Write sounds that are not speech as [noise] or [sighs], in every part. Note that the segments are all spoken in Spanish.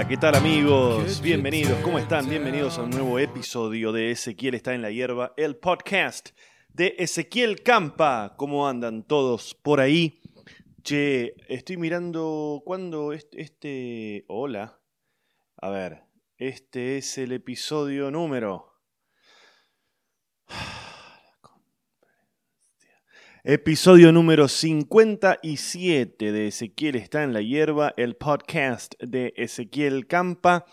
hola. ¿qué tal amigos? Bienvenidos, ¿cómo están? Bienvenidos a un nuevo episodio de Ezequiel está en la hierba, el podcast de Ezequiel Campa. ¿Cómo andan todos por ahí? Che, estoy mirando cuándo este, este... Hola. A ver, este es el episodio número... Episodio número 57 de Ezequiel está en la hierba, el podcast de Ezequiel Campa.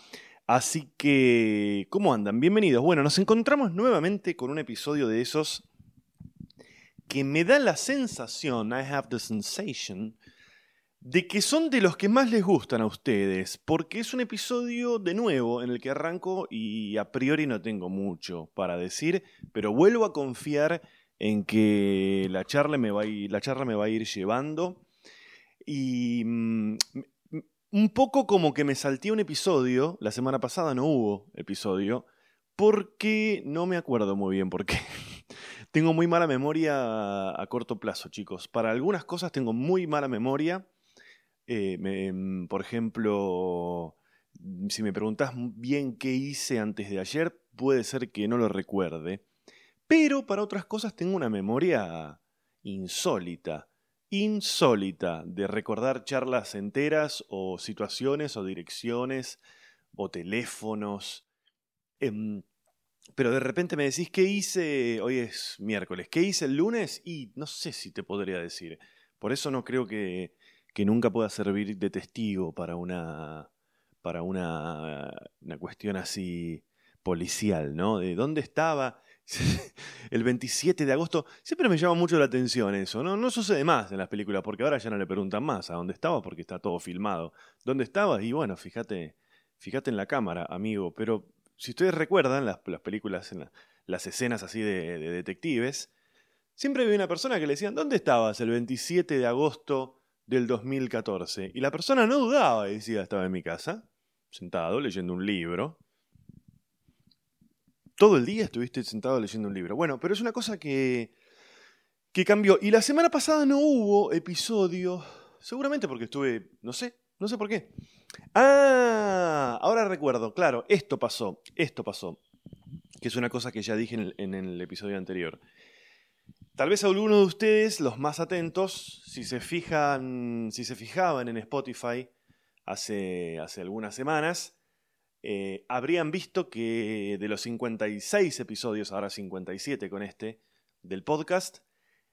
Así que, ¿cómo andan? Bienvenidos. Bueno, nos encontramos nuevamente con un episodio de esos que me da la sensación, I have the sensation, de que son de los que más les gustan a ustedes, porque es un episodio de nuevo en el que arranco y a priori no tengo mucho para decir, pero vuelvo a confiar en que la charla me va a ir, la me va a ir llevando. Y mm, un poco como que me salté un episodio, la semana pasada no hubo episodio, porque no me acuerdo muy bien por qué. [laughs] tengo muy mala memoria a, corto plazo, chicos. Para algunas cosas tengo muy mala memoria. Eh, mm, por ejemplo, si me preguntas bien qué hice antes de ayer, puede ser que no lo recuerde. Pero para otras cosas tengo una memoria insólita, insólita, de recordar charlas enteras o situaciones o direcciones o teléfonos. Em, pero de repente me decís, ¿qué hice? Hoy es miércoles, ¿qué hice el lunes? Y no sé si te podría decir. Por eso no creo que, que nunca pueda servir de testigo para una, para una, una cuestión así policial, ¿no? De dónde estaba [laughs] el 27 de agosto. Siempre me llama mucho la atención eso. ¿no? no sucede más en las películas, porque ahora ya no le preguntan más a dónde estaba porque está todo filmado. ¿Dónde estabas? Y bueno, fíjate, fíjate en la cámara, amigo. Pero si ustedes recuerdan las, películas, las escenas así de, detectives, siempre había una persona que le decían, ¿dónde estabas el 27 de agosto del 2014? Y la persona no dudaba y decía, estaba en mi casa, sentado, leyendo un libro todo el día estuviste sentado leyendo un libro. Bueno, pero es una cosa que, que cambió. Y la semana pasada no hubo episodio, seguramente porque estuve, no sé, no sé por qué. Ah, ahora recuerdo, claro, esto pasó, esto pasó, que es una cosa que ya dije en el, episodio anterior. Tal vez alguno de ustedes, los más atentos, si se fijan, si se fijaban en Spotify hace, hace algunas semanas, eh, habrían visto que de los 56 episodios, ahora 57 con este, del podcast,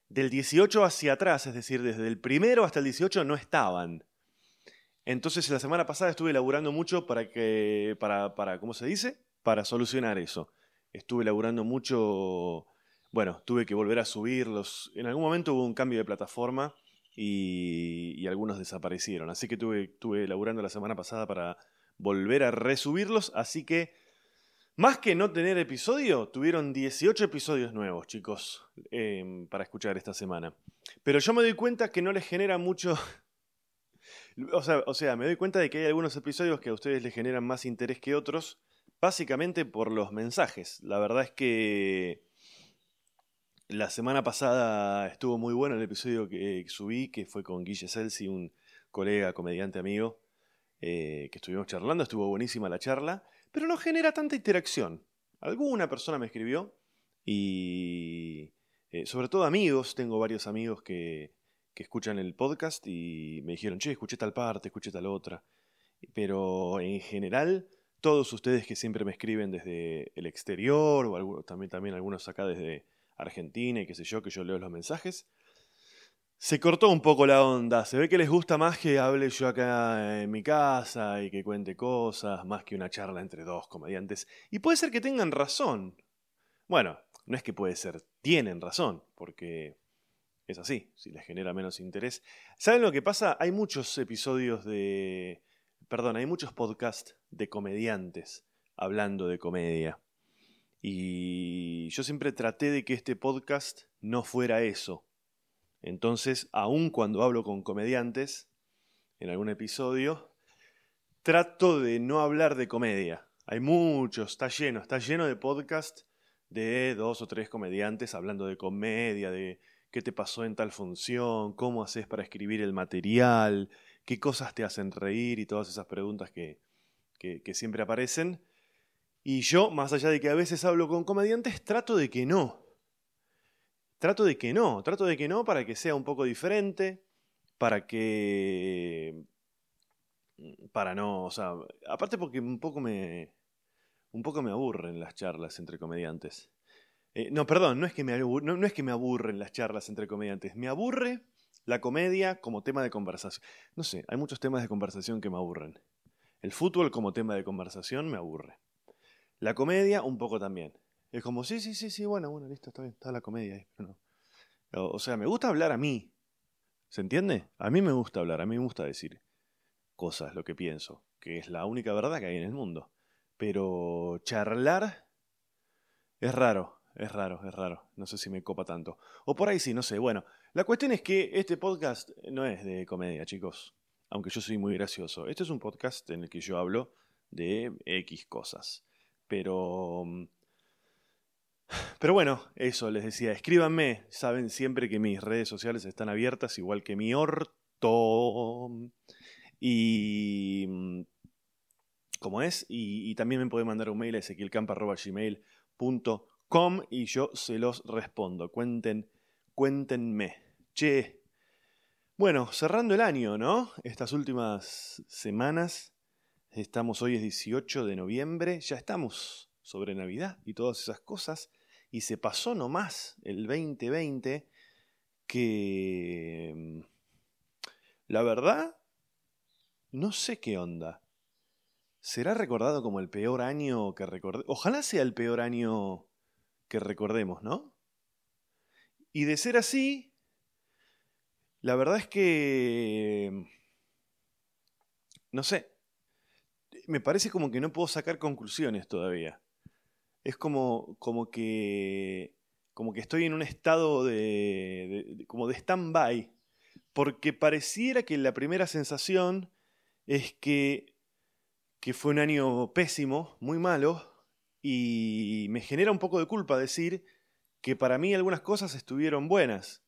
del 18 hacia atrás, es decir, desde el primero hasta el 18 no estaban. Entonces la semana pasada estuve elaborando mucho para que, para, para, ¿cómo se dice? Para solucionar eso. Estuve elaborando mucho, bueno, tuve que volver a subirlos. En algún momento hubo un cambio de plataforma y, algunos desaparecieron. Así que estuve, estuve elaborando la semana pasada para volver a resubirlos, así que más que no tener episodio, tuvieron 18 episodios nuevos, chicos, em, para escuchar esta semana. Pero yo me doy cuenta que no les genera mucho... [laughs] o, sea, o sea, me doy cuenta de que hay algunos episodios que a ustedes les generan más interés que otros, básicamente por los mensajes. La verdad es que la semana pasada estuvo muy bueno el episodio que subí, que fue con Guille Celsi, un colega, comediante amigo. Eh, que estuvimos charlando, estuvo buenísima la charla, pero no genera tanta interacción. Alguna persona me escribió y eh, sobre todo amigos, tengo varios amigos que, que escuchan el podcast y me dijeron, che, escuché tal parte, escuché tal otra. Pero en general, todos ustedes que siempre me escriben desde el exterior, o también, también algunos acá desde Argentina y qué sé yo, que yo leo los mensajes, se cortó un poco la onda. Se ve que les gusta más que hable yo acá en mi casa y que cuente cosas, más que una charla entre dos comediantes. Y puede ser que tengan razón. Bueno, no es que puede ser, tienen razón, porque es así, si les genera menos interés. ¿Saben lo que pasa? Hay muchos episodios de... Perdón, hay muchos podcasts de comediantes hablando de comedia. Y yo siempre traté de que este podcast no fuera eso entonces, aun cuando hablo con comediantes, en algún episodio, trato de no hablar de comedia. Hay muchos, está lleno, está lleno de podcast de dos o tres comediantes hablando de comedia, de qué te pasó en tal función, cómo haces para escribir el material, qué cosas te hacen reír y todas esas preguntas que, que, siempre aparecen. Y yo, más allá de que a veces hablo con comediantes, trato de que no. Trato de que no, trato de que no para que sea un poco diferente, para que... Para no, o sea, aparte porque un poco me... Un poco me aburren las charlas entre comediantes. Eh, no, perdón, no es, que me no es que me aburren las charlas entre comediantes. Me aburre la comedia como tema de conversación. No sé, hay muchos temas de conversación que me aburren. El fútbol como tema de conversación me aburre. La comedia un poco también. Es como, sí, sí, sí, sí, bueno, bueno, listo, está bien, está la comedia ahí. O sea, me gusta hablar a mí. ¿Se entiende? A mí me gusta hablar, a mí me gusta decir cosas, lo que pienso, que es la única verdad que hay en el mundo. Pero charlar es raro, es raro, es raro. No sé si me copa tanto. O por ahí sí, no sé. Bueno, la cuestión es que este podcast no es de comedia, chicos aunque yo soy muy gracioso. Este es un podcast en el que yo hablo de X cosas. Pero... Pero bueno, eso les decía, escríbanme, saben siempre que mis redes sociales están abiertas, igual que mi orto. Y... Mm, ¿Cómo es? Y, también me pueden mandar un mail a ezequielcampa.gmail.com y yo se los respondo. Cuenten, cuéntenme. Che, bueno, cerrando el año, ¿no? Estas últimas semanas, estamos hoy es 18 de noviembre, ya estamos sobre Navidad y todas esas cosas, y se pasó nomás el 2020 que... Mm, la verdad, no sé qué onda. ¿Será recordado como el peor año que recordemos? Ojalá sea el peor año que recordemos, ¿no? Y de ser así, la verdad es que... No sé. Me parece como que no puedo sacar conclusiones todavía. Es como, como que... Como que estoy en un estado de, como de stand-by. Porque pareciera que la primera sensación es que, que fue un año pésimo, muy malo, y me genera un poco de culpa decir que para mí algunas cosas estuvieron buenas.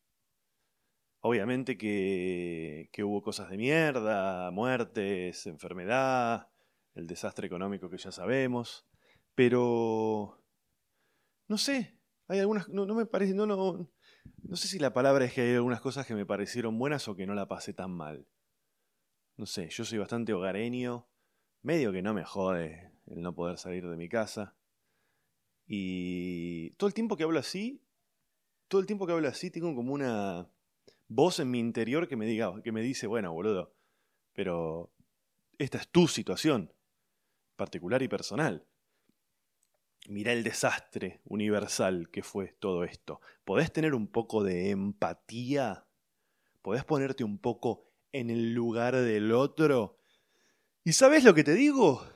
Obviamente que, hubo cosas de mierda, muertes, enfermedad, el desastre económico que ya sabemos, pero no sé, hay algunas, no, me parece, no, no, sé si la palabra es que hay algunas cosas que me parecieron buenas o que no la pasé tan mal. No sé, yo soy bastante hogareño, medio que no me jode el no poder salir de mi casa. Y todo el tiempo que hablo así, todo el tiempo que hablo así tengo como una voz en mi interior que me diga, que me dice, bueno, boludo, pero esta es tu situación, particular y personal. Mira el desastre universal que fue todo esto. ¿Podés tener un poco de empatía? ¿Podés ponerte un poco en el lugar del otro? ¿Y sabes lo que te digo?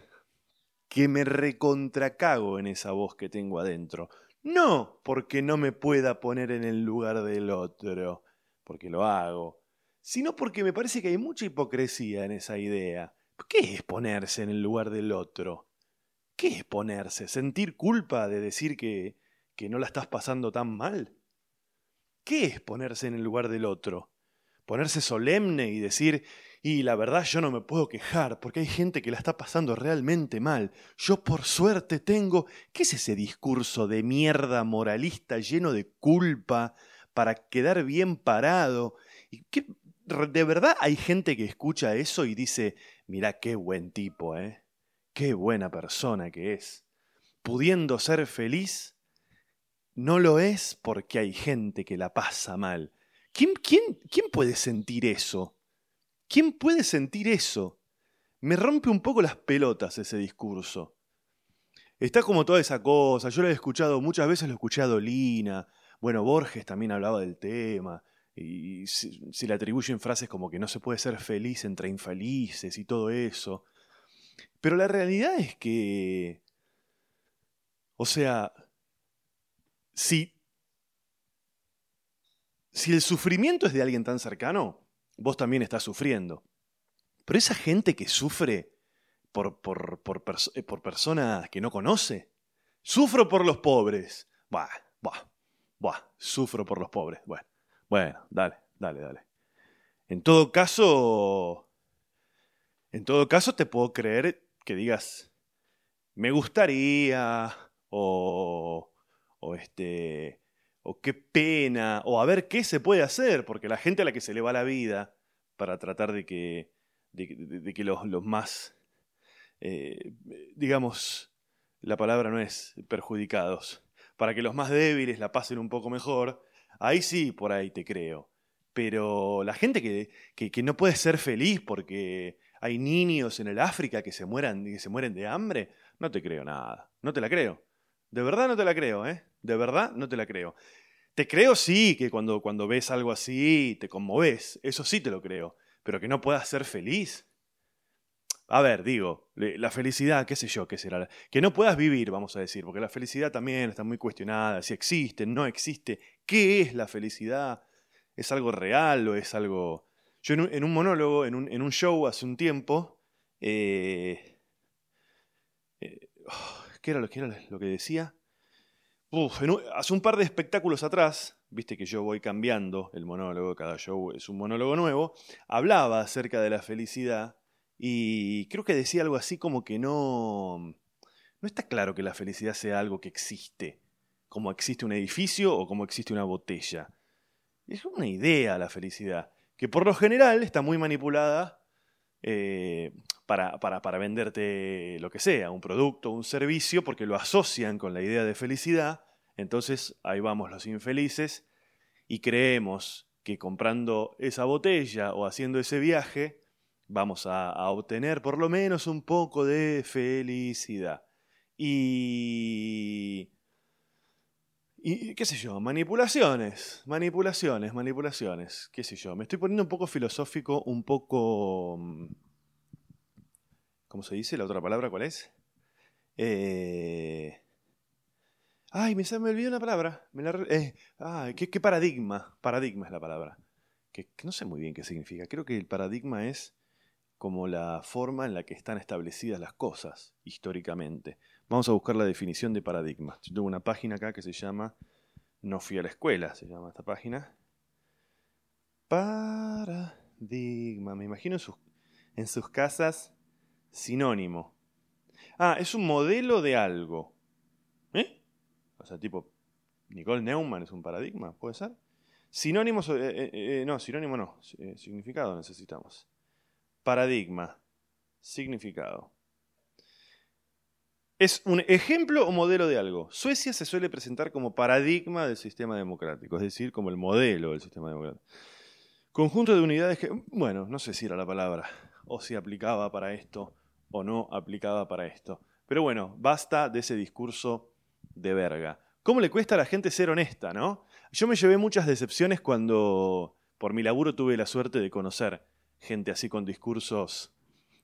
Que me recontracago en esa voz que tengo adentro. No porque no me pueda poner en el lugar del otro, porque lo hago, sino porque me parece que hay mucha hipocresía en esa idea. ¿Qué es ponerse en el lugar del otro? ¿Qué es ponerse? ¿Sentir culpa de decir que, que no la estás pasando tan mal? ¿Qué es ponerse en el lugar del otro? Ponerse solemne y decir, y la verdad yo no me puedo quejar porque hay gente que la está pasando realmente mal. Yo por suerte tengo... ¿Qué es ese discurso de mierda moralista lleno de culpa para quedar bien parado. Y que, de verdad hay gente que escucha eso y dice, mira qué buen tipo, ¿eh? Qué buena persona que es. Pudiendo ser feliz, no lo es porque hay gente que la pasa mal. ¿Quién, quién, quién puede sentir eso? ¿Quién puede sentir eso? Me rompe un poco las pelotas ese discurso. Está como toda esa cosa, yo lo he escuchado, muchas veces lo he escuchado Lina, bueno, Borges también hablaba del tema, y se, le atribuyen frases como que no se puede ser feliz entre infelices y todo eso. Pero la realidad es que, o sea, si, si el sufrimiento es de alguien tan cercano, vos también estás sufriendo. Pero esa gente que sufre por, por, por, eh, por personas que no conoce, sufro por los pobres. Bah, bah. Buah, sufro por los pobres. Bueno, Bueno, dale, dale, dale. En todo caso, en todo caso te puedo creer que digas, me gustaría, o, o este, o qué pena, o a ver qué se puede hacer, porque la gente a la que se le va la vida para tratar de que, de, que los, los más, eh, digamos, la palabra no es perjudicados, para que los más débiles la pasen un poco mejor, ahí sí, por ahí te creo. Pero la gente que, que, que no puede ser feliz porque hay niños en el África que se, mueran, que se mueren de hambre, no te creo nada, no te la creo. De verdad no te la creo, ¿eh? De verdad no te la creo. Te creo sí que cuando, cuando ves algo así te conmoves, eso sí te lo creo, pero que no puedas ser feliz. A ver, digo, la felicidad, qué sé yo, qué será. Que no puedas vivir, vamos a decir, porque la felicidad también está muy cuestionada, si existe, no existe. ¿Qué es la felicidad? ¿Es algo real o es algo... Yo en un, monólogo, en un, en un, show hace un tiempo, eh, eh, oh, ¿qué, era lo, ¿qué era lo que decía? hace un par de espectáculos atrás, viste que yo voy cambiando el monólogo, cada show es un monólogo nuevo, hablaba acerca de la felicidad y creo que decía algo así como que no... No está claro que la felicidad sea algo que existe, como existe un edificio o como existe una botella. Es una idea la felicidad, que por lo general está muy manipulada eh, para, para, para, venderte lo que sea, un producto, un servicio, porque lo asocian con la idea de felicidad. Entonces ahí vamos los infelices y creemos que comprando esa botella o haciendo ese viaje vamos a, a obtener por lo menos un poco de felicidad. Y y qué sé yo, manipulaciones, manipulaciones, manipulaciones, qué sé yo. Me estoy poniendo un poco filosófico, un poco... Mm, ¿Cómo se dice? ¿La otra palabra cuál es? Eh... Ay, me, me olvidó una palabra. Me la, eh, ¿qué, paradigma? Paradigma es la palabra. Que no sé muy bien qué significa. Creo que el paradigma es como la forma en la que están establecidas las cosas históricamente. Vamos a buscar la definición de paradigma. Yo tengo una página acá que se llama No fui a la escuela, se llama esta página. Paradigma. Me imagino en sus, en sus casas sinónimo. Ah, es un modelo de algo. ¿Eh? O sea, tipo, Nicole Neumann es un paradigma, ¿puede ser? Sinónimos, eh, eh, eh, no, sinónimo no, significado necesitamos. Paradigma, significado. Es un ejemplo o modelo de algo. Suecia se suele presentar como paradigma del sistema democrático, es decir, como el modelo del sistema democrático. Conjunto de unidades que, bueno, no sé si era la palabra, o si aplicaba para esto o no aplicaba para esto. Pero bueno, basta de ese discurso de verga. ¿Cómo le cuesta a la gente ser honesta, no? Yo me llevé muchas decepciones cuando por mi laburo tuve la suerte de conocer gente así con discursos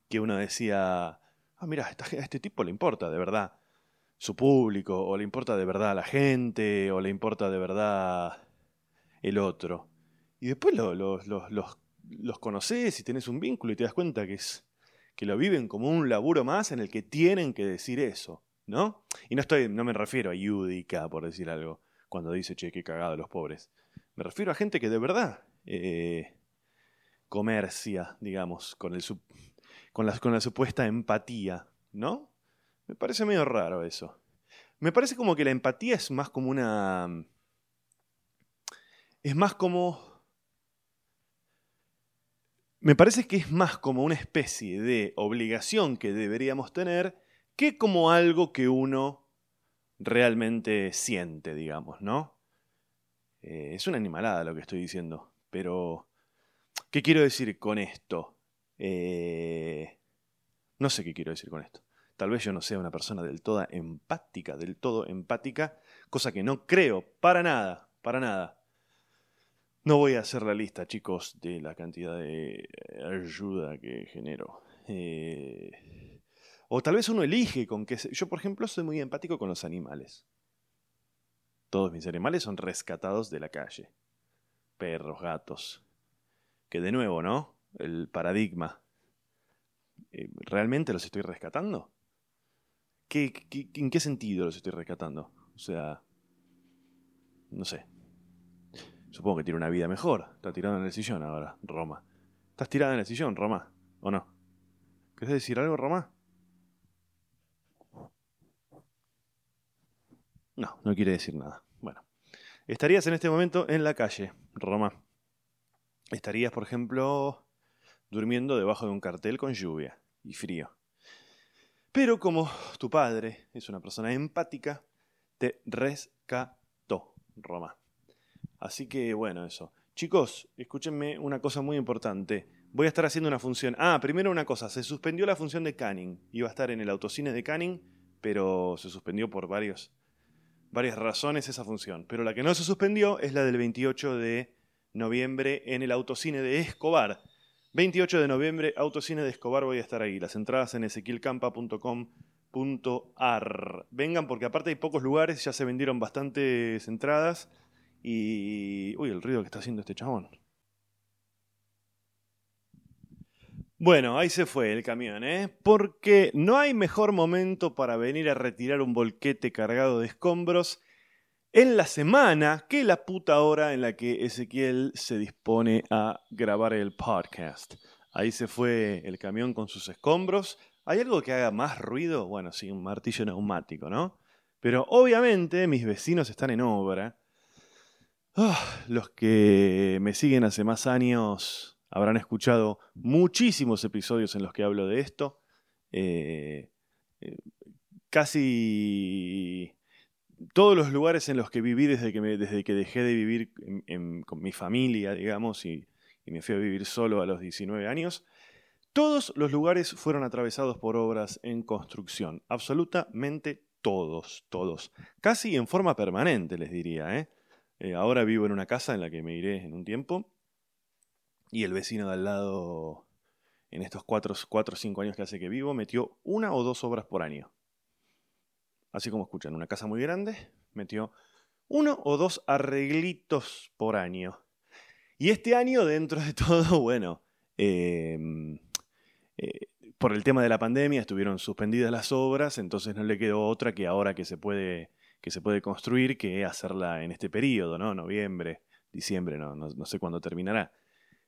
que uno decía, ah, mira, a este tipo le importa de verdad su público, o le importa de verdad a la gente, o le importa de verdad el otro. Y después los, conoces y tenés un vínculo y te das cuenta que, lo viven como un laburo más en el que tienen que decir eso, ¿no? Y no, estoy, no me refiero a Yudica, por decir algo, cuando dice, che, qué cagado los pobres. Me refiero a gente que de verdad eh, comercia, digamos, con el, con la, con la supuesta empatía, ¿no? Me parece medio raro eso. Me parece como que la empatía es más como una... Es más como... Me parece que es más como una especie de obligación que deberíamos tener que como algo que uno realmente siente, digamos, ¿no? Eh, es una animalada lo que estoy diciendo, pero ¿qué quiero decir con esto? Eh, no sé qué quiero decir con esto. Tal vez yo no sea una persona del todo empática, del todo empática, cosa que no creo para nada, para nada. No voy a hacer la lista, chicos, de la cantidad de ayuda que genero. Eh, o tal vez uno elige con qué... Yo, por ejemplo, soy muy empático con los animales. Todos mis animales son rescatados de la calle. Perros, gatos. Que de nuevo, ¿no? El paradigma. Eh, ¿Realmente los estoy rescatando? ¿Qué, en qué sentido los estoy rescatando? O sea, no sé. Supongo que tiene una vida mejor. Está tirado en el sillón ahora, Roma. ¿Estás tirada en el sillón, Roma? ¿O no? ¿Querés decir algo, Roma? No, no quiere decir nada. Bueno. Estarías en este momento en la calle, Roma. Estarías, por ejemplo, durmiendo debajo de un cartel con lluvia y frío. Pero como tu padre es una persona empática, te rescató, Roma. Así que bueno, eso. Chicos, escúchenme una cosa muy importante. Voy a estar haciendo una función. Ah, primero una cosa, se suspendió la función de Canning. Iba a estar en el autocine de Canning, pero se suspendió por varios, varias razones esa función. Pero la que no se suspendió es la del 28 de noviembre en el autocine de Escobar. 28 de noviembre, autocine de Escobar, voy a estar ahí. Las entradas en ezequielcampa.com.ar. Vengan porque aparte hay pocos lugares, ya se vendieron bastantes entradas. Y... Uy, el ruido que está haciendo este chabón. Bueno, ahí se fue el camión, ¿eh? Porque no hay mejor momento para venir a retirar un volquete cargado de escombros en la semana que la puta hora en la que Ezequiel se dispone a grabar el podcast. Ahí se fue el camión con sus escombros. ¿Hay algo que haga más ruido? Bueno, sí, un martillo neumático, ¿no? Pero obviamente mis vecinos están en obra. Ah, los que me siguen hace más años Habrán escuchado muchísimos episodios en los que hablo de esto. Eh, eh, casi todos los lugares en los que viví desde que, desde que dejé de vivir con mi familia, digamos, y, y, me fui a vivir solo a los 19 años, todos los lugares fueron atravesados por obras en construcción. Absolutamente todos, todos. Casi en forma permanente, les diría. ¿eh? ahora vivo en una casa en la que me iré en un tiempo y el vecino de al lado, en estos 4 o 5 años que hace que vivo, metió una o dos obras por año. Así como escuchan, una casa muy grande, metió uno o dos arreglitos por año. Y este año, dentro de [laughs] todo, bueno, em, eh, por el tema de la pandemia estuvieron suspendidas las obras, entonces no le quedó otra que ahora que se puede, que se puede construir, que hacerla en este periodo, ¿no? Noviembre, diciembre, no, no sé cuándo terminará.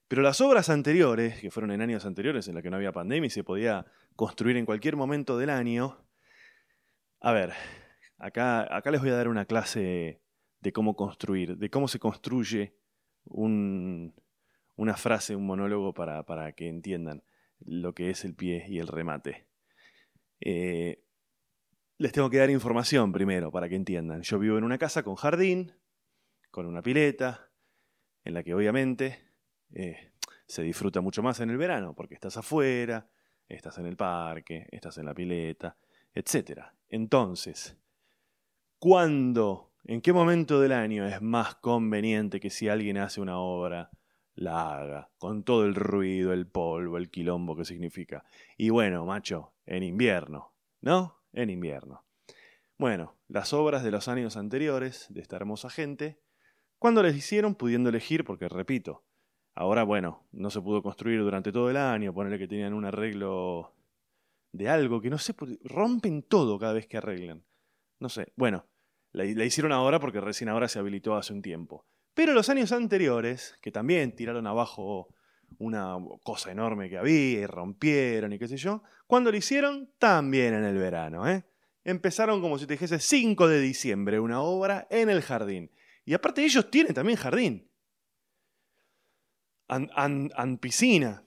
Pero las obras anteriores, que fueron en años anteriores en los que no había pandemia y se podía construir en cualquier momento del año, a ver, acá, acá les voy a dar una clase de cómo construir, de cómo se construye una frase, un monólogo para, para, que entiendan lo que es el pie y el remate. Eh, les tengo que dar información primero para que entiendan. Yo vivo en una casa con jardín, con una pileta, en la que obviamente eh, se disfruta mucho más en el verano, porque estás afuera, estás en el parque, estás en la pileta, etc. Entonces, ¿cuándo, en qué momento del año es más conveniente que si alguien hace una obra, la haga, con todo el ruido, el polvo, el quilombo que significa? Y bueno, macho, en invierno, ¿no? En invierno. Bueno, las obras de los años anteriores de esta hermosa gente, ¿cuándo les hicieron pudiendo elegir? Porque repito, Ahora, bueno, no se pudo construir durante todo el año, ponerle que tenían un arreglo de algo que no sé, rompen todo cada vez que arreglan. No sé, bueno, la, hicieron ahora porque recién ahora se habilitó hace un tiempo. Pero los años anteriores, que también tiraron abajo una cosa enorme que había y rompieron y qué sé yo, cuando lo hicieron, también en el verano, ¿eh? Empezaron como si te dijese 5 de diciembre, una obra en el jardín. Y aparte ellos tienen también jardín an, piscina.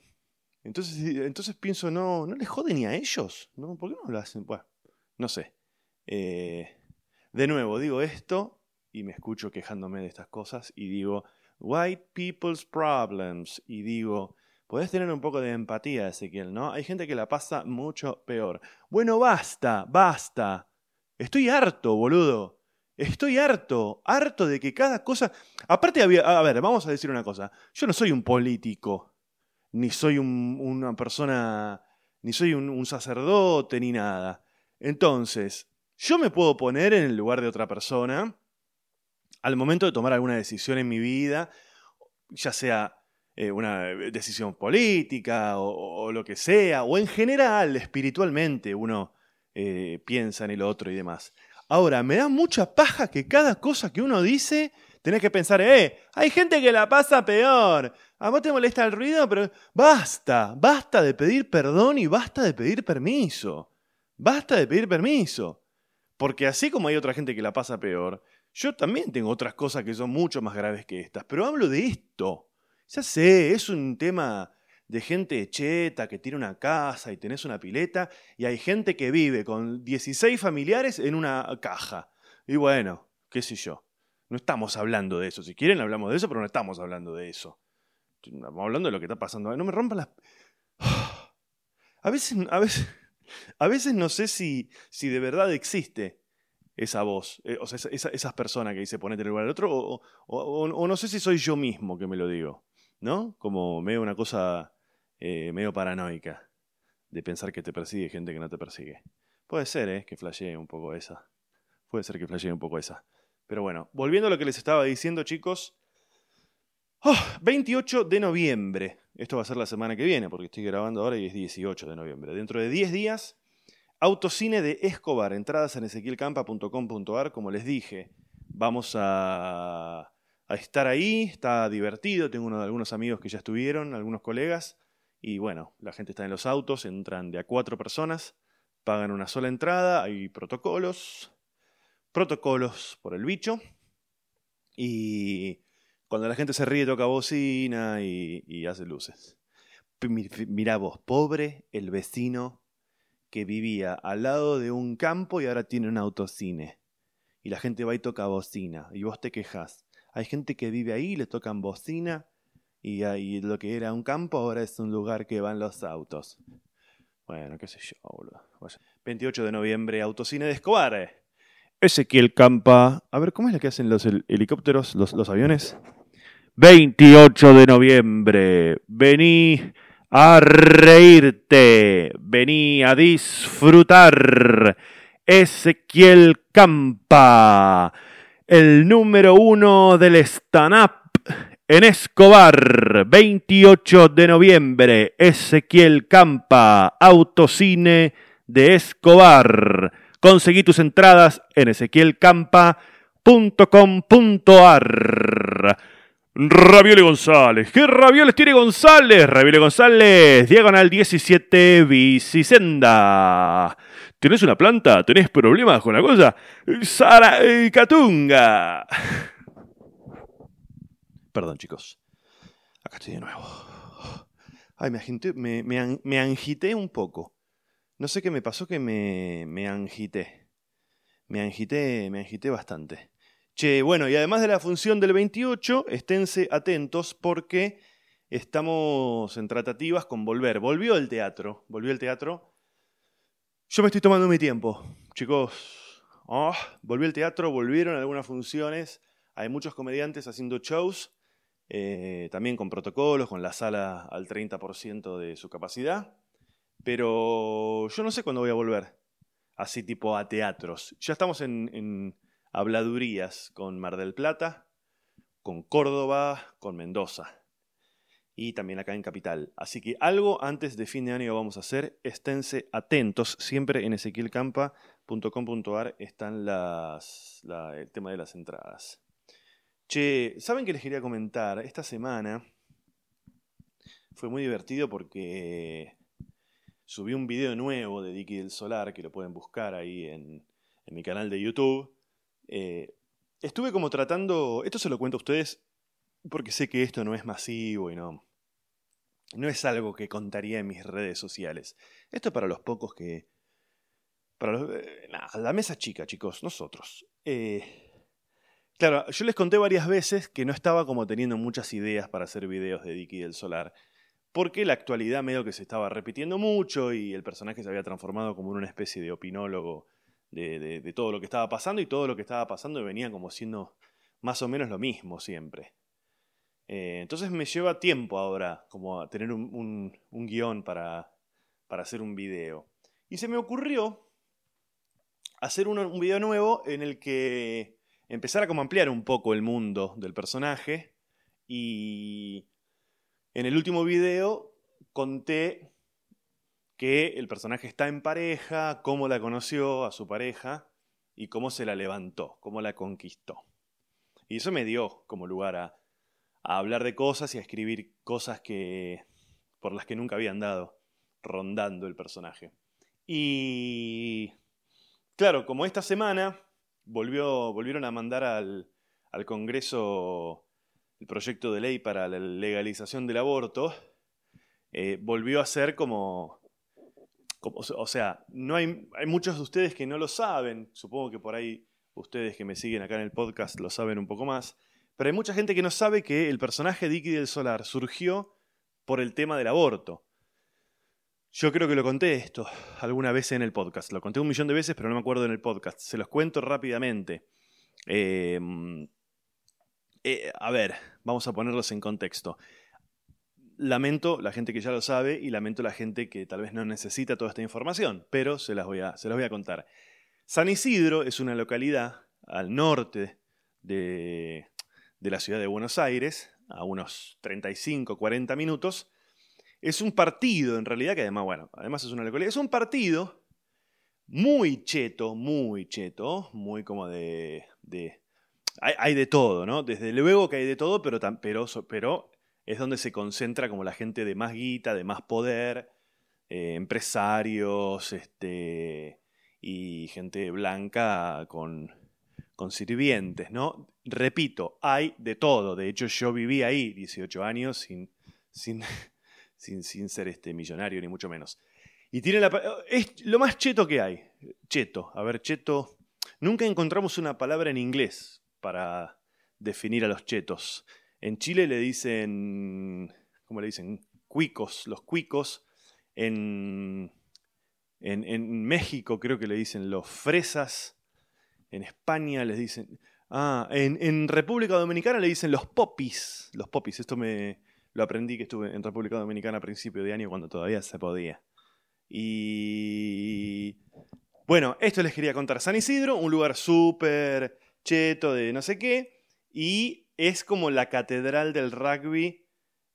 Entonces, entonces pienso, no, no les jode ni a ellos. ¿no? ¿Por qué no lo hacen? Bueno, no sé. Eh, de nuevo, digo esto y me escucho quejándome de estas cosas y digo, white people's problems. Y digo, podés tener un poco de empatía, Ezequiel, ¿no? Hay gente que la pasa mucho peor. Bueno, basta, basta. Estoy harto, boludo. Estoy harto, harto de que cada cosa... Aparte, a ver, vamos a decir una cosa. Yo no soy un político, ni soy una persona, ni soy un, sacerdote, ni nada. Entonces, yo me puedo poner en el lugar de otra persona al momento de tomar alguna decisión en mi vida, ya sea eh, una decisión política o, lo que sea, o en general, espiritualmente, uno eh, piensa en el otro y demás. Ahora, me da mucha paja que cada cosa que uno dice tenés que pensar, eh, hay gente que la pasa peor. A vos te molesta el ruido, pero basta, basta de pedir perdón y basta de pedir permiso. Basta de pedir permiso. Porque así como hay otra gente que la pasa peor, yo también tengo otras cosas que son mucho más graves que estas. Pero hablo de esto. Ya sé, es un tema de gente cheta que tiene una casa y tenés una pileta, y hay gente que vive con 16 familiares en una caja. Y bueno, qué sé yo. No estamos hablando de eso. Si quieren hablamos de eso, pero no estamos hablando de eso. Estamos hablando de lo que está pasando. No me rompan las... [sighs] A veces, a veces, a veces no sé si, si de verdad existe esa voz, eh, o sea, esas personas que dice ponete el lugar del otro, o, o, no sé si soy yo mismo que me lo digo, ¿no? Como medio una cosa eh, medio paranoica de pensar que te persigue gente que no te persigue. Puede ser, ¿eh? Que flashee un poco esa. Puede ser que flashee un poco esa. Pero bueno, volviendo a lo que les estaba diciendo, chicos. 28 ¡ah! de noviembre. Esto va a ser la semana que viene, porque estoy grabando ahora y es 18 de noviembre. Dentro de 10 días, Autocine de Escobar. Entradas en ezequielcampa.com.ar. Como les dije, vamos a, a, estar ahí. Está divertido. Tengo uno, algunos amigos que ya estuvieron, algunos colegas. Y bueno, la gente está en los autos, entran de a cuatro personas, pagan una sola entrada, hay protocolos, protocolos por el bicho. Y cuando la gente se ríe toca bocina y, hace luces. Mirá vos, pobre el vecino que vivía al lado de un campo y ahora tiene un autocine. Y la gente va y toca bocina. Y vos te quejas. Hay gente que vive ahí y le tocan bocina y ahí lo que era un campo ahora es un lugar que van los autos. Bueno, qué sé yo, boludo. 28 de noviembre, autocine de Escobar. Ezequiel Campa. A ver, ¿cómo es lo que hacen los helicópteros, los, los aviones? 28 de noviembre. Vení a reírte. Vení a disfrutar. Ezequiel Campa. El número uno del stand-up en Escobar, 28 de noviembre, Ezequiel Campa, Autocine de Escobar. Conseguí tus entradas en ezequielcampa.com.ar. Raviole González. ¿Qué ravioles tiene González? Raviole González, diagonal 17, Bicicenda. ¿Tenés una planta? ¿Tenés problemas con la cosa? Sara Catunga. Perdón, chicos. Acá estoy de nuevo. Ay, me, agité, me, me, un poco. No sé qué me pasó que me, me angité. Me angité, me angité bastante. Che, bueno, y además de la función del 28, esténse atentos porque estamos en tratativas con volver. Volvió el teatro, volvió el teatro. Yo me estoy tomando mi tiempo, chicos. Oh, volvió el teatro, volvieron algunas funciones. Hay muchos comediantes haciendo shows. Eh, también con protocolos, con la sala al 30% de su capacidad. Pero yo no sé cuándo voy a volver, así tipo a teatros. Ya estamos en, habladurías con Mar del Plata, con Córdoba, con Mendoza y también acá en Capital. Así que algo antes de fin de año vamos a hacer. Esténse atentos. Siempre en ezequielcampa.com.ar están las, el tema de las entradas. Che, ¿saben qué les quería comentar? Esta semana fue muy divertido porque subí un video nuevo de Dicky del Solar, que lo pueden buscar ahí en, mi canal de YouTube. Eh, estuve como tratando, esto se lo cuento a ustedes porque sé que esto no es masivo y no, no es algo que contaría en mis redes sociales. Esto es para los pocos que... Para los, eh, la mesa chica, chicos, nosotros. Eh, Claro, yo les conté varias veces que no estaba como teniendo muchas ideas para hacer videos de Dicky del Solar, porque la actualidad medio que se estaba repitiendo mucho y el personaje se había transformado como en una especie de opinólogo de, todo lo que estaba pasando y todo lo que estaba pasando venía como siendo más o menos lo mismo siempre. Eh, entonces me lleva tiempo ahora como a tener un, guion para, para, hacer un video. Y se me ocurrió hacer un, un video nuevo en el que empezar a como ampliar un poco el mundo del personaje y en el último video conté que el personaje está en pareja, cómo la conoció a su pareja y cómo se la levantó, cómo la conquistó. Y eso me dio como lugar a, hablar de cosas y a escribir cosas que por las que nunca habían dado, rondando el personaje. Y claro, como esta semana volvieron a mandar al Congreso el proyecto de ley para la legalización del aborto, eh, volvió a ser como, o sea, no hay, hay muchos de ustedes que no lo saben, supongo que por ahí ustedes que me siguen acá en el podcast lo saben un poco más, pero hay mucha gente que no sabe que el personaje de Iki del Solar surgió por el tema del aborto. Yo creo que lo conté esto alguna vez en el podcast. Lo conté un millón de veces, pero no me acuerdo en el podcast. Se los cuento rápidamente. Em, eh, a ver, vamos a ponerlos en contexto. Lamento la gente que ya lo sabe y lamento la gente que tal vez no necesita toda esta información, pero se las voy a, se las voy a contar. San Isidro es una localidad al norte de, la ciudad de Buenos Aires, a unos 35, 40 minutos. Es un partido, en realidad, que además, bueno, además es una localidad, es un partido muy cheto, muy cheto, muy como de hay, de todo, ¿no? Desde luego que hay de todo, pero, pero, es donde se concentra como la gente de más guita, de más poder, eh, empresarios, este, y gente blanca con, con sirvientes, ¿no? Repito, hay de todo. De hecho, yo viví ahí 18 años sin, [laughs] sin, sin, ser este millonario, ni mucho menos. Y tiene la. Es lo más cheto que hay. Cheto. A ver, cheto. Nunca encontramos una palabra en inglés para definir a los chetos. En Chile le dicen. ¿Cómo le dicen? Cuicos. Los cuicos. En, en, en México creo que le dicen los fresas. En España les dicen. Ah, en, República Dominicana le dicen los popis. Los popis, esto me lo aprendí que estuve en República Dominicana a principio de año cuando todavía se podía. Y. Bueno, esto les quería contar. San Isidro, un lugar súper cheto de no sé qué. Y es como la catedral del rugby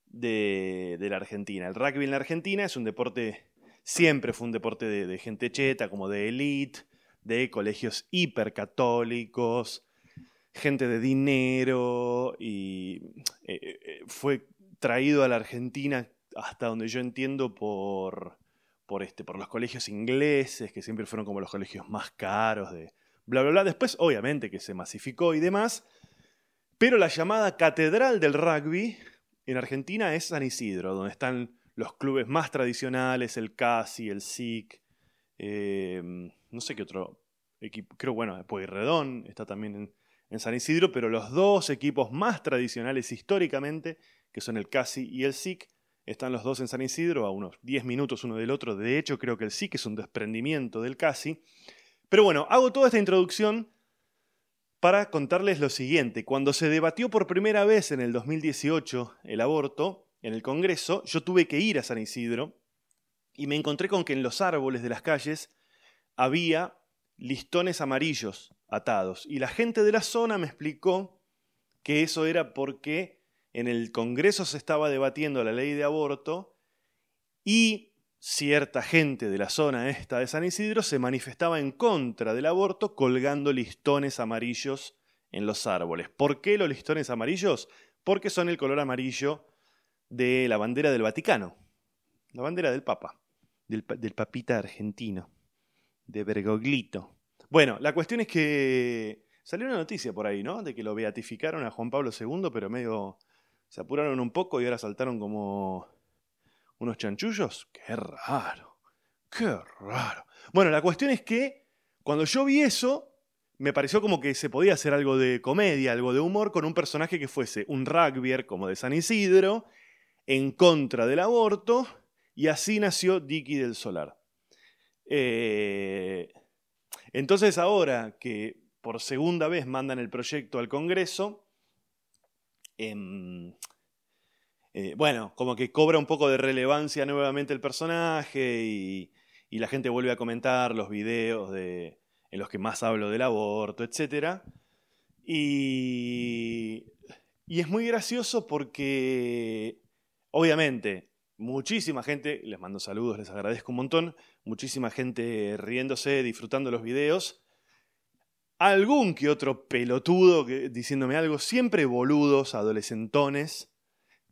de, la Argentina. El rugby en la Argentina es un deporte. Siempre fue un deporte de gente cheta, como de elite de colegios hipercatólicos, gente de dinero, y eh, eh, fue traído a la Argentina, hasta donde yo entiendo, por, por, este, por los colegios ingleses, que siempre fueron como los colegios más caros de bla, bla, bla. Después, obviamente, que se masificó y demás, pero la llamada catedral del rugby en Argentina es San Isidro, donde están los clubes más tradicionales, el CASI, el SIC, eh, no sé qué otro equipo, creo, bueno, Redón está también en, en, San Isidro, pero los dos equipos más tradicionales históricamente, que son el CASI y el SIC, están los dos en San Isidro, a unos 10 minutos uno del otro. De hecho, creo que el SIC es un desprendimiento del CASI. Pero bueno, hago toda esta introducción para contarles lo siguiente. Cuando se debatió por primera vez en el 2018 el aborto en el Congreso, yo tuve que ir a San Isidro y me encontré con que en los árboles de las calles había listones amarillos atados. Y la gente de la zona me explicó que eso era porque en el Congreso se estaba debatiendo la ley de aborto y cierta gente de la zona esta de San Isidro se manifestaba en contra del aborto colgando listones amarillos en los árboles. ¿Por qué los listones amarillos? Porque son el color amarillo de la bandera del Vaticano, la bandera del Papa, del, papita argentino de Bergoglito. Bueno, la cuestión es que salió una noticia por ahí, ¿no? De que lo beatificaron a Juan Pablo II, pero medio se apuraron un poco y ahora saltaron como unos chanchullos. Qué raro, qué raro. Bueno, la cuestión es que cuando yo vi eso, me pareció como que se podía hacer algo de comedia, algo de humor con un personaje que fuese un rugbyer como de San Isidro, en contra del aborto, y así nació Dicky del Solar. Eh, entonces ahora que por segunda vez mandan el proyecto al Congreso, em, eh, bueno, como que cobra un poco de relevancia nuevamente el personaje y, la gente vuelve a comentar los videos de, en los que más hablo del aborto, etc. Y, y es muy gracioso porque, obviamente, muchísima gente, les mando saludos, les agradezco un montón, muchísima gente riéndose, disfrutando los videos. algún que otro pelotudo que, diciéndome algo, siempre boludos, adolescentones,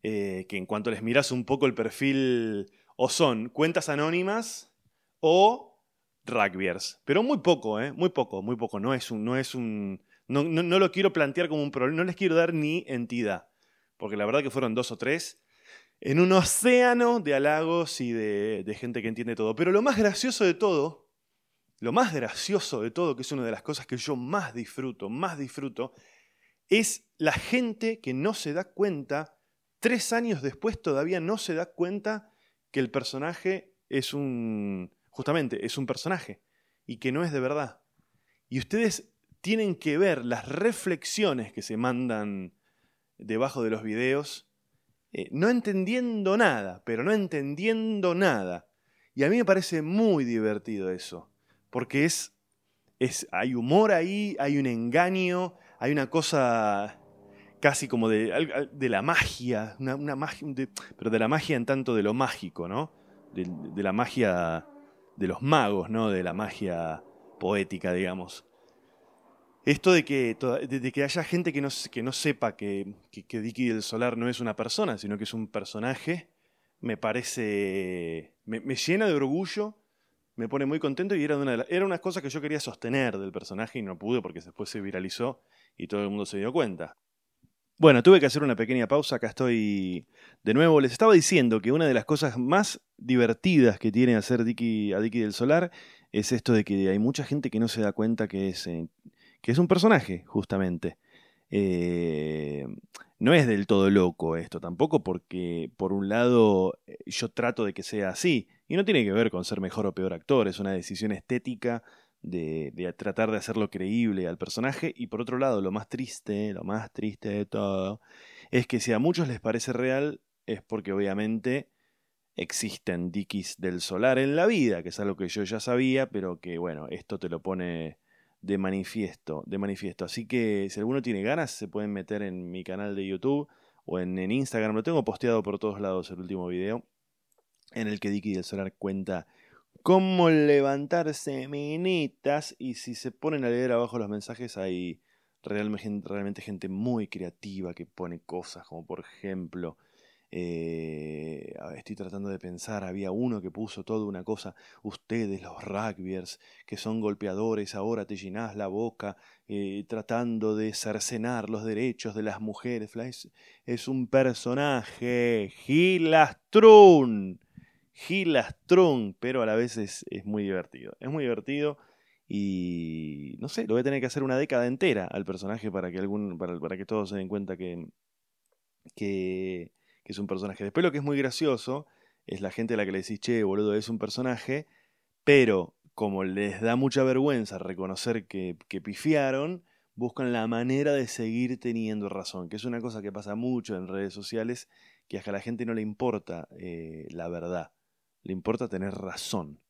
eh, que en cuanto les miras un poco el perfil, o son cuentas anónimas o rugbyers. Pero muy poco, ¿eh? Muy poco, muy poco. No es un. No, es un, no, no lo quiero plantear como un problema, no les quiero dar ni entidad. Porque la verdad que fueron dos o tres en un océano de halagos y de, de gente que entiende todo. Pero lo más gracioso de todo, lo más gracioso de todo, que es una de las cosas que yo más disfruto, más disfruto, es la gente que no se da cuenta, tres años después todavía no se da cuenta que el personaje es un, justamente, es un personaje y que no es de verdad. Y ustedes tienen que ver las reflexiones que se mandan debajo de los videos eh, no entendiendo nada, pero no entendiendo nada. Y a mí me parece muy divertido eso, porque es, es hay humor ahí, hay un engaño, hay una cosa casi como de, de la magia, una, magia pero de la magia en tanto de lo mágico, ¿no? De, la magia de los magos, ¿no? De la magia poética, digamos. Esto de que, de que haya gente que no, que no sepa que, que, Dicky del Solar no es una persona, sino que es un personaje, me parece. me, llena de orgullo, me pone muy contento y era una, de era una cosa que yo quería sostener del personaje y no pude porque después se viralizó y todo el mundo se dio cuenta. Bueno, tuve que hacer una pequeña pausa, acá estoy de nuevo. Les estaba diciendo que una de las cosas más divertidas que tiene hacer Dicky, a Dicky del Solar es esto de que hay mucha gente que no se da cuenta que es, eh, que es un personaje, justamente. Eh, no es del todo loco esto tampoco, porque por un lado eh, yo trato de que sea así, y no tiene que ver con ser mejor o peor actor, es una decisión estética de, tratar de hacerlo creíble al personaje, y por otro lado, lo más triste, lo más triste de todo, es que si a muchos les parece real, es porque obviamente existen dikis del solar en la vida, que es algo que yo ya sabía, pero que bueno, esto te lo pone de manifiesto, de manifiesto. Así que si alguno tiene ganas, se pueden meter en mi canal de YouTube o en, Instagram. Lo tengo posteado por todos lados el último video, en el que Dicky del Solar cuenta cómo levantarse minitas. Y si se ponen a leer abajo los mensajes, hay realmente, realmente gente muy creativa que pone cosas, como por ejemplo eh, estoy tratando de pensar, había uno que puso toda una cosa, ustedes los rugbyers, que son golpeadores, ahora te llenás la boca eh, tratando de cercenar los derechos de las mujeres. Es, es un personaje, Gilastrun, Gilastrun, pero a la vez es, es muy divertido, es muy divertido. Y no sé, lo voy a tener que hacer una década entera al personaje para que algún, para, para que todos se den cuenta que, que, es un personaje. Después lo que es muy gracioso es la gente a la que le decís, che, boludo, es un personaje, pero como les da mucha vergüenza reconocer que, que pifiaron, buscan la manera de seguir teniendo razón, que es una cosa que pasa mucho en redes sociales, que a la gente no le importa eh, la verdad, le importa tener razón.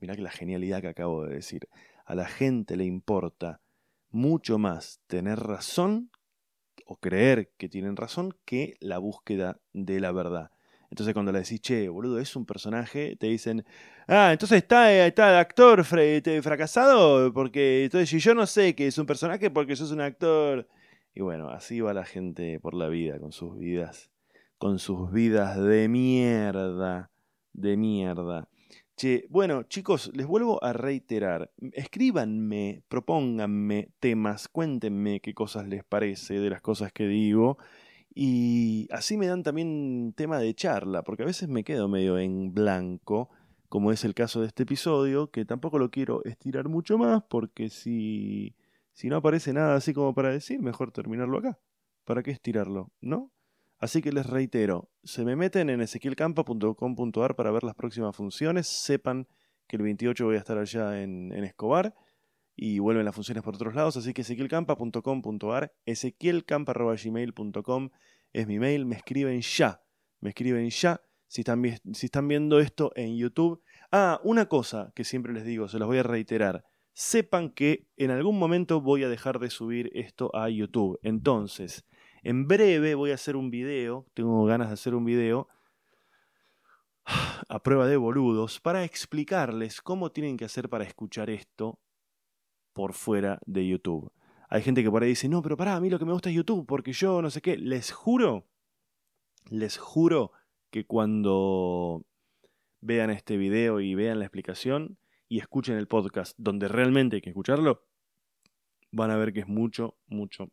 Mirá que la genialidad que acabo de decir. A la gente le importa mucho más tener razón o creer que tienen razón que la búsqueda de la verdad. Entonces cuando le decís, che, boludo, es un personaje, te dicen, ah, entonces está, está el actor fracasado, porque entonces si yo no sé que es un personaje porque sos un actor. Y bueno, así va la gente por la vida, con sus vidas, con sus vidas de mierda, de mierda bueno, chicos, les vuelvo a reiterar. Escríbanme, propónganme temas, cuéntenme qué cosas les parece de las cosas que digo. Y así me dan también tema de charla, porque a veces me quedo medio en blanco, como es el caso de este episodio, que tampoco lo quiero estirar mucho más, porque si, si no aparece nada así como para decir, mejor terminarlo acá. ¿Para qué estirarlo? ¿No? Así que les reitero, se me meten en ezequielcampa.com.ar para ver las próximas funciones, sepan que el 28 voy a estar allá en, Escobar y vuelven las funciones por otros lados, así que ezequielcampa.com.ar, ezequielcampa.gmail.com es mi mail, me escriben ya, me escriben ya si están, si están viendo esto en YouTube. Ah, una cosa que siempre les digo, se los voy a reiterar, sepan que en algún momento voy a dejar de subir esto a YouTube, entonces en breve voy a hacer un video, tengo ganas de hacer un video a prueba de boludos para explicarles cómo tienen que hacer para escuchar esto por fuera de YouTube. Hay gente que por ahí dice, no, pero pará, a mí lo que me gusta es YouTube, porque yo no sé qué. Les juro, les juro que cuando vean este video y vean la explicación y escuchen el podcast donde realmente hay que escucharlo, van a ver que es mucho, mucho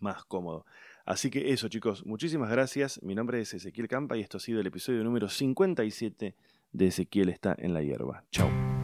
más cómodo. Así que eso chicos, muchísimas gracias. Mi nombre es Ezequiel Campa y esto ha sido el episodio número 57 de Ezequiel está en la hierba. Chao.